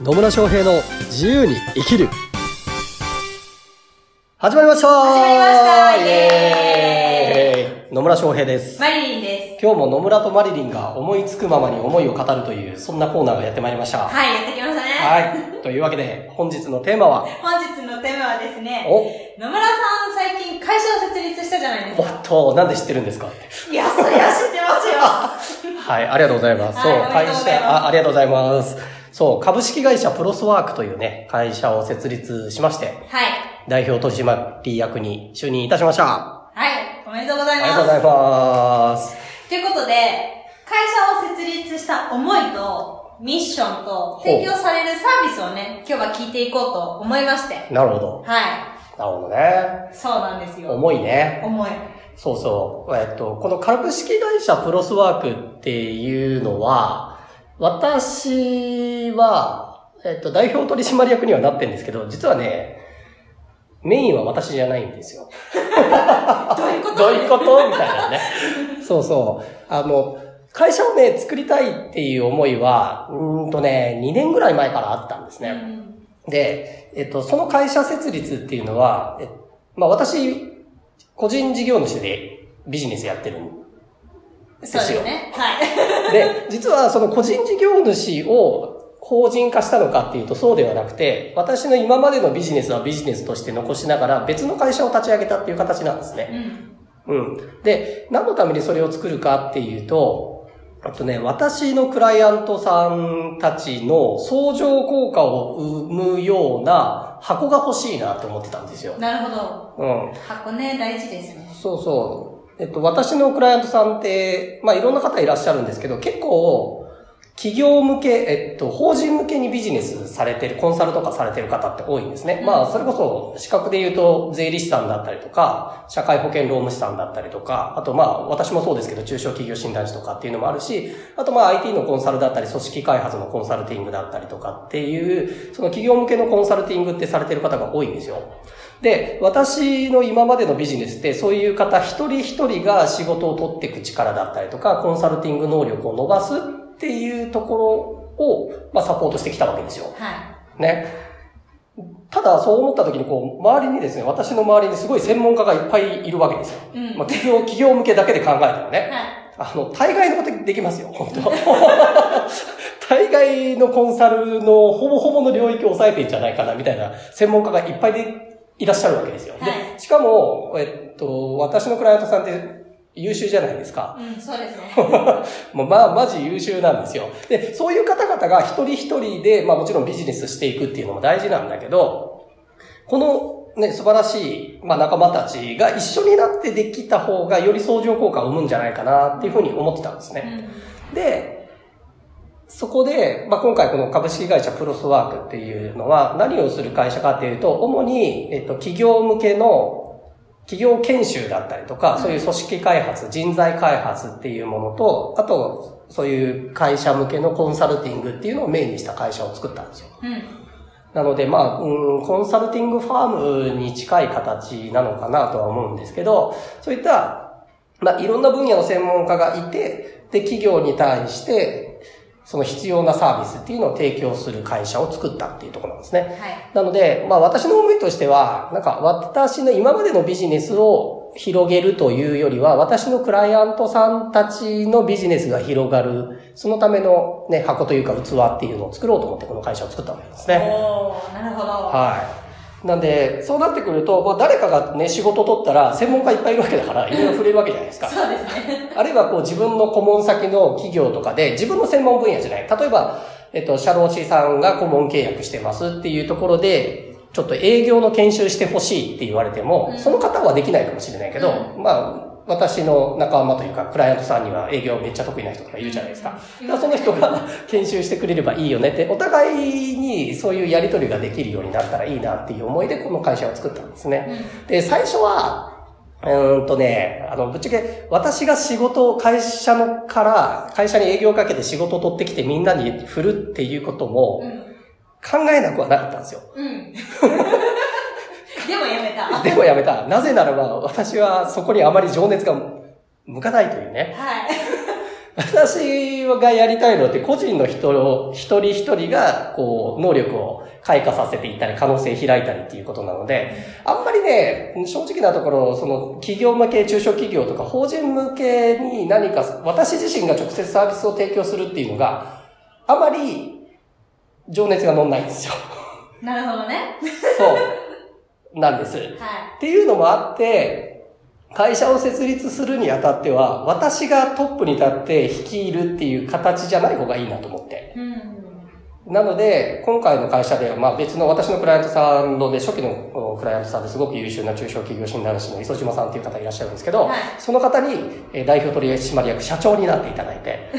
野村翔平の自由に生きる始まりました始まりましたイエーイ野村翔平です。マリリンです。今日も野村とマリリンが思いつくままに思いを語るという、そんなコーナーがやってまいりました。ははい、やってきましたね。い。というわけで、本日のテーマは、本日のテーマはですね、お、野村さん最近会社を設立したじゃないですおっか。と、なんで知ってるんですかって。いや、そりゃ知ってますよ。はい、ありがとうございます。そう、会でとうございます社、あ、ありがとうございます。そう、株式会社プロスワークというね、会社を設立しまして、はい。代表取締役に就任いたしました。あはい。おめでとうございりがとうございます。ます。ということで、会社を設立した思いと、ミッションと、提供されるサービスをね、今日は聞いていこうと思いまして。なるほど。はい。なるほどね。そうなんですよ。重いね。思い。そうそう。えっと、この株式会社プロスワークっていうのは、私は、えっと、代表取締役にはなってるんですけど、実はね、メインは私じゃないんですよ。どういうこと？どういうこと？みたいなね。そうそう。あの、会社をね、作りたいっていう思いは、うーんとね、2年ぐらい前からあったんですね。うんで、えっと、その会社設立っていうのは、えまあ私、個人事業主でビジネスやってるんそうですね。はい。で、実はその個人事業主を法人化したのかっていうとそうではなくて、私の今までのビジネスはビジネスとして残しながら別の会社を立ち上げたっていう形なんですね。うん。うん。で、何のためにそれを作るかっていうと、あとね、私のクライアントさんたちの相乗効果を生むような箱が欲しいなって思ってたんですよ。なるほど。うん。箱ね、大事ですね。そうそう。えっと、私のクライアントさんって、まあいろんな方いらっしゃるんですけど、結構、企業向け、えっと、法人向けにビジネスされてる、コンサルとかされてる方って多いんですね。うんまあ、それこそ、資格で言うと、税理士さんだったりとか、社会保険労務士さんだったりとか、あとまあ、私もそうですけど、中小企業診断士とかっていうのもあるし、あとまあ、IT のコンサルだったり、組織開発のコンサルティングだったりとかっていう、その企業向けのコンサルティングってされてる方が多いんですよ。で、私の今までのビジネスって、そういう方一人一人が仕事を取っていく力だったりとか、コンサルティング能力を伸ばすっていうところを、まあ、サポートしてきたわけですよ。はい。ね。ただ、そう思った時に、こう、周りにですね、私の周りにすごい専門家がいっぱいいるわけですよ。うんまあ、企業、企業向けだけで考えたらね。はい。あの、大概のことできますよ、本当 大概のコンサルのほぼほぼの領域を抑えてんじゃないかな、みたいな専門家がいっぱいでいらっしゃるわけですよ。はで、しかも、えっと、私のクライアントさんって優秀じゃないですか。うん、そうですね。も うまあ、マジ優秀なんですよ。で、そういう方々が一人一人で、まあもちろんビジネスしていくっていうのも大事なんだけど、このね、素晴らしい、まあ仲間たちが一緒になってできた方がより相乗効果を生むんじゃないかなっていうふうに思ってたんですうね。ん。で、そこで、まあ、今回この株式会社プロスワークっていうのは何をする会社かっていうと、主に、えっと、企業向けの企業研修だったりとか、そういう組織開発、人材開発っていうものと、あと、そういう会社向けのコンサルティングっていうのをメインにした会社を作ったんですよ。うん。なので、まあ、うん、コンサルティングファームに近い形なのかなとは思うんですけど、そういった、まあ、いろんな分野の専門家がいて、で、企業に対して、その必要なサービスっていうのを提供する会社を作ったっていうところなんですね。はい。なので、まあ私の思いとしては、なんか私の今までのビジネスを広げるというよりは、私のクライアントさんたちのビジネスが広がる、そのためのね、箱というか器っていうのを作ろうと思ってこの会社を作ったわけですね。おー、なるほど。はい。なんで、そうなってくると、まあ誰かがね、仕事を取ったら専門家いっぱいいるわけだから、いろいろ触れるわけじゃないですか。そうですね。あるいはこう自分の顧問先の企業とかで自分の専門分野じゃない。例えば、えっと、社労士さんが顧問契約してますっていうところで、ちょっと営業の研修してほしいって言われても、うんその方はできないかもしれないけど、うまあ、私の仲間というか、クライアントさんには営業めっちゃ得意な人とかいるじゃないですか。からその人が研修してくれればいいよねって、お互いにそういうやり取りができるようになったらいいなっていう思いでこの会社を作ったんですね。うん。で、最初は、うーんとね、あの、ぶっちゃけ、私が仕事を、会社のから、会社に営業をかけて仕事を取ってきてみんなに振るっていうこともうん。考えなくはなかったんですよ。うん。でもやめた。でもやめた。なぜならば、私はそこにあまり情熱が向かないというね。はい。私がやりたいのって個人の人を、一人一人が、こう、能力を開花させていったり、可能性開いたりっていうことなので、あんまりね、正直なところ、その、企業向け、中小企業とか、法人向けに何か、私自身が直接サービスを提供するっていうのが、あまり、情熱が乗んないんですよ。なるほどね。そう。なんです。はい。っていうのもあって、会社を設立するにあたっては、私がトップに立って率いるっていう形じゃない方がいいなと思って。うん。なので、今回の会社では、まあ別の私のクライアントさんので、初期のおクライアントさんですごく優秀な中小企業診断士の磯島さんっていう方いらっしゃるんですけど、はいその方にえー代表取締役社長になっていただいて、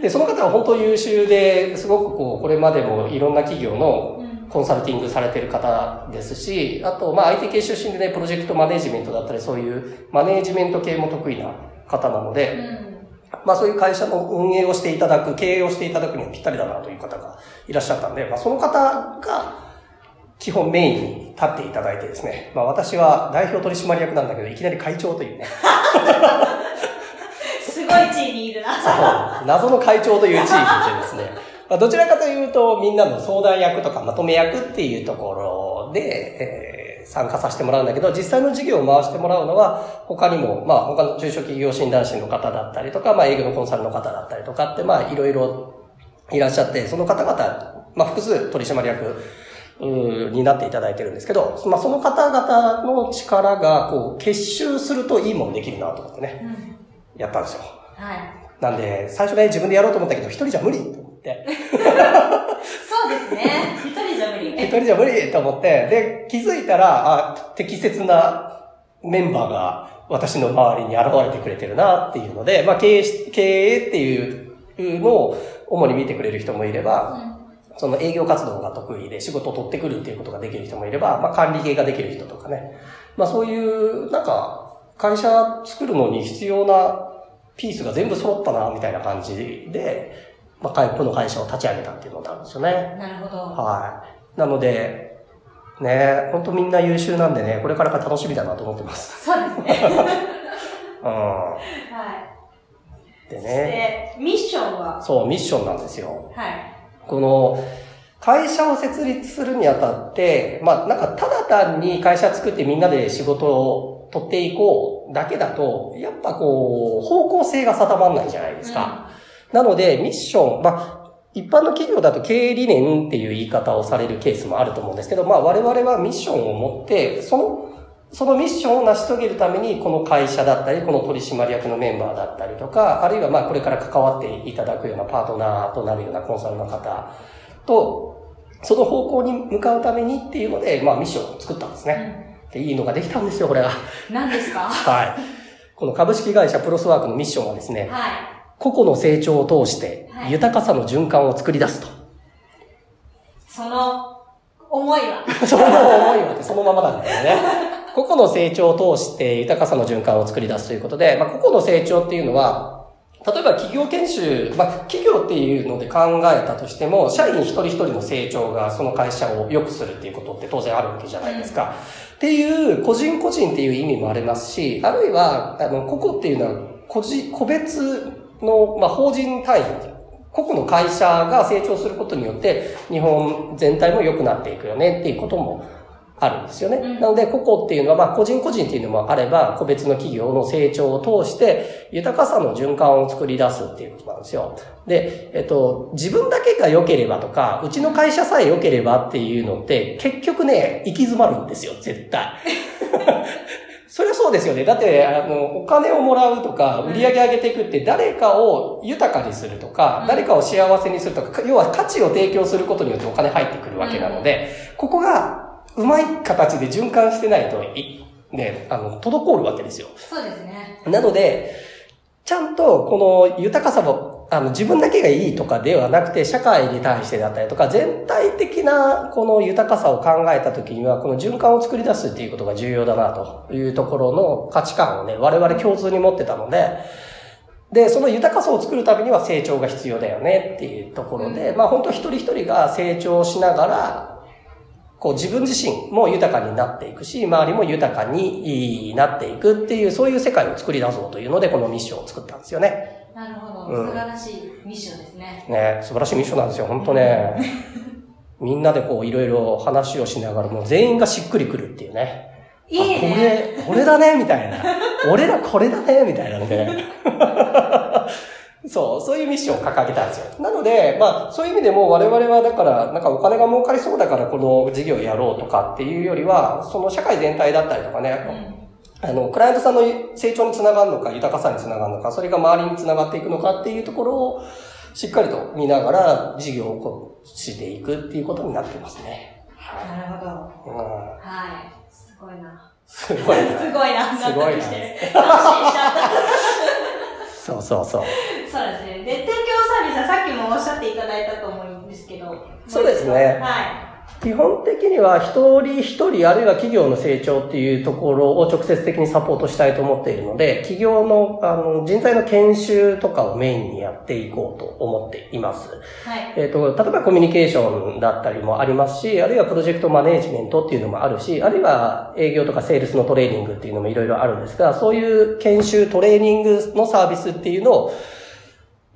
で、その方は本当優秀で、すごくこう、これまでもいろんな企業のうんコンサルティングされてる方ですし、あと、まあ IT 系出身でね、プロジェクトマネジメントだったり、そういうマネジメント系も得意な方なので、うん。まあそういう会社の運営をしていただく、経営をしていただくにはぴったりだなという方がいらっしゃったんで、まあその方が基本メインに立っていただいてですね、まあ私は代表取締役なんだけど、いきなり会長というね、すごい地位にいるな。そう謎の会長という地位でですね、まあどちらかというとみんなの相談役とかまとめ役っていうところで、えー参加させてもらうんだけど、実際の事業を回してもらうのは、他にも、まあ他の中小企業診断士の方だったりとか、まあ営業のコンサルの方だったりとかって、まあいろいろいらっしゃって、その方々、まあ複数取締役、になっていただいてるんですけど、まあその方々の力が、こう、結集するといいものできるなと思ってね、うん。やったんですよ。はい。なんで、最初ね、自分でやろうと思ったけど、一人じゃ無理と。そうですね。一人じゃ無理。一人じゃ無理と思って、で、気づいたら、あ、適切なメンバーが私の周りに現れてくれてるなっていうので、まあ、経営し、経営っていうのを主に見てくれる人もいれば、その営業活動が得意で仕事を取ってくるっていうことができる人もいれば、まあ、管理系ができる人とかね。まあ、そういう、なんか、会社作るのに必要なピースが全部揃ったな、みたいな感じで、まあ、この会社を立ち上げたっていうのなんですよね。なるほど。はい。なので、ね、本当みんな優秀なんでね、これからが楽しみだなと思ってます。そうですね。うん。はでい。ね、で、ミッションは？そう、ミッションなんですよ。はい。この、会社を設立するにあたって、まあなんかただ単に会社作ってみんなで仕事を取っていこうだけだと、やっぱこう、方向性が定まんないじゃないですか。なので、ミッション、まあ、一般の企業だと経営理念っていう言い方をされるケースもあると思うんですけど、まあ我々はミッションを持って、その、そのミッションを成し遂げるために、この会社だったり、この取締役のメンバーだったりとか、あるいはまあこれから関わっていただくようなパートナーとなるようなコンサルの方と、その方向に向かうためにっていうので、まあミッションを作ったんですね。で、いいのができたんですよ、これが。何ですか？ははい。この株式会社プロスワークのミッションはですね、い。個々の成長を通してはい豊かさの循環を作り出すと。その思いは？その思いはそのままなんだよね。個々の成長を通して豊かさの循環を作り出すということで、まあ、個々の成長っていうのは、例えば企業研修、まあ、企業っていうので考えたとしても、社員一人一人の成長がその会社を良くするっていうことって当然あるわけじゃないですか。っていう、個人個人っていう意味もありますし、あるいは、あの、個々っていうのは、個人、個別の、まあ、法人単位、個々の会社が成長することによって、日本全体も良くなっていくよねっていうこともあるんですよね。うんなので、個々っていうのは、まあ、個人個人っていうのもあれば、個別の企業の成長を通して、豊かさの循環を作り出すっていうことなんですよ。で、えっと、自分だけが良ければとか、うちの会社さえ良ければっていうのって、結局ね、行き詰まるんですよ、絶対。それはそうですよね。だって、あの、お金をもらうとか、売り上げ上げていくって、誰かを豊かにするとか、うん誰かを幸せにするとか、要は価値を提供することによってお金入ってくるわけなので、ここが、うまい形で循環してないとい、ね、あの、滞るわけですよ。そうですね。なので、ちゃんとこの豊かさも、あの、自分だけがいいとかではなくて、社会に対してだったりとか、全体的なこの豊かさを考えたときには、この循環を作り出すっていうことが重要だなというところの価値観をね、我々共通に持ってたので、で、その豊かさを作るためには成長が必要だよねっていうところで、うんまあ本当一人一人が成長しながら、こう自分自身も豊かになっていくし、周りも豊かになっていくっていう、そういう世界を作り出そうというので、このミッションを作ったんですよね。なるほど。うん素晴らしいミッションですね。ね、素晴らしいミッションなんですよ、本当ね。みんなでこういろいろ話をしながら、もう全員がしっくりくるっていうね。いいね。あ、これ、これだね、みたいな。俺らこれだね、みたいなので。そう、そういうミッションを掲げたんですよ。なので、まあ、そういう意味でも我々はだから、なんかお金が儲かりそうだからこの事業をやろうとかっていうよりは、その社会全体だったりとかね、あの、クライアントさんの成長につながるのか、豊かさにつながるのか、それが周りにつながっていくのかっていうところを、しっかりと見ながら事業をこうしていくっていうことになってますね。なるほど。うん、はい。すごいな。すごいね。すごいな。すごいな。安心しちゃった。そうそうそう。そうですね。で、提供サービスはさっきもおっしゃっていただいたと思うんですけど。そうですねは基本的には一人一人あるいは企業の成長っていうところを直接的にサポートしたいと思っているので、企業のあの人材の研修とかをメインにやっていこうと思っています。い。はい。えっ、と、例えばコミュニケーションだったりもありますし、あるいはプロジェクトマネージメントっていうのもあるし、あるいは営業とかセールスのトレーニングっていうのもいろいろあるんですが、そういう研修、トレーニングのサービスっていうのを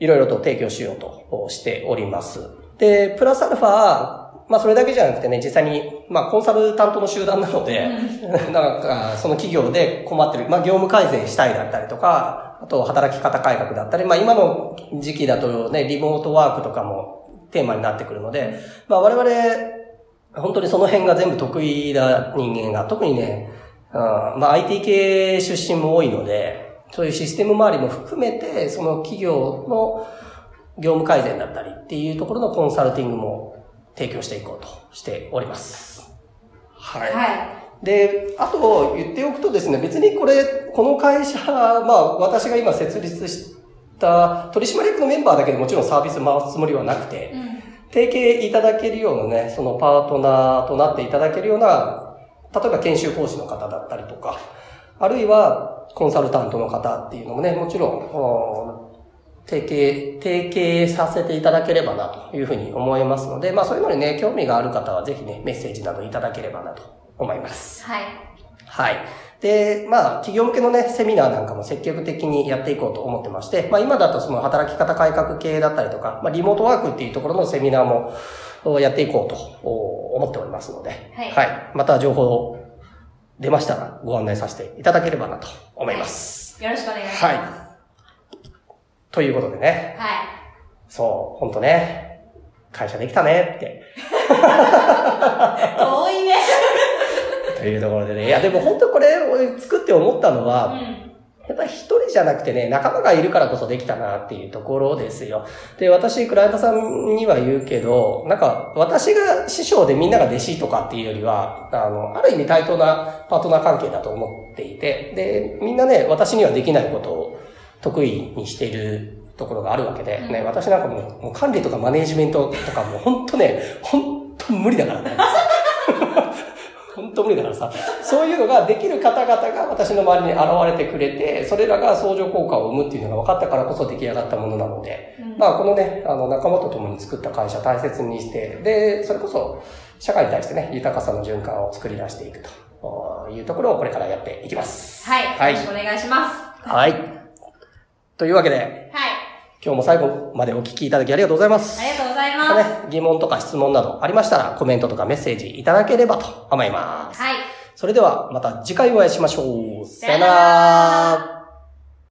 いろいろと提供しようとしております。で、プラスアルファ、まあそれだけじゃなくてね、実際に、まあコンサルタントの集団なので、なんかその企業で困ってる、まあ業務改善したいだったりとか、あと働き方改革だったり、まあ今の時期だとね、リモートワークとかもテーマになってくるので、まあ我々、本当にその辺が全部得意な人間が、特にね、うんまあ IT 系出身も多いので、そういうシステム周りも含めて、その企業の業務改善だったりっていうところのコンサルティングも提供していこうとしております。はい。はで、あと言っておくとですね、別にこれ、この会社、まあ私が今設立した取締役のメンバーだけでもちろんサービス回すつもりはなくてい。、うん。提携いただけるようなね、そのパートナーとなっていただけるような、例えば研修講師の方だったりとか、あるいはコンサルタントの方っていうのもね、もちろん、お提携、提携させていただければなというふうに思いますので、まあそういうのにね、興味がある方はぜひね、メッセージなどいただければなと思います。はい。はい。で、まあ、企業向けのね、セミナーなんかも積極的にやっていこうと思ってまして、まあ今だとその働き方改革系だったりとか、まあリモートワークっていうところのセミナーもおやっていこうとお思っておりますので、はいまた情報出ましたらご案内させていただければなと思います。よろしくお願いします。はということでね、はい。そう、ほんとね、会社できたねって、遠いね。というところでね、いやでも本当これ俺作って思ったのは、うん。やっぱり一人じゃなくてね、仲間がいるからこそできたなっていうところですよ。で、私、クライアントさんには言うけど、なんか、私が師匠でみんなが弟子とかっていうよりは、あの、ある意味対等なパートナー関係だと思っていて、で、みんなね、私にはできないことを得意にしているところがあるわけで、ね、私なんかもうもう管理とかマネージメントとかもう本当ね、本当無理だからね。本当無理だからさ、そういうのができる方々が私の周りに現れてくれて、それらが相乗効果を生むっていうのが分かったからこそ出来上がったものなので、うんまあこのね、あの仲間と共に作った会社大切にして、で、それこそ社会に対してね、豊かさの循環を作り出していくというところをこれからやっていきます。はい。はいよろしくお願いします。はい。というわけで、はい。今日も最後までお聞きいただきありがとうございます。ありがとうございます。ね、疑問とか質問などありましたらコメントとかメッセージいただければと思います。はい。それではまた次回お会いしましょう。さよなら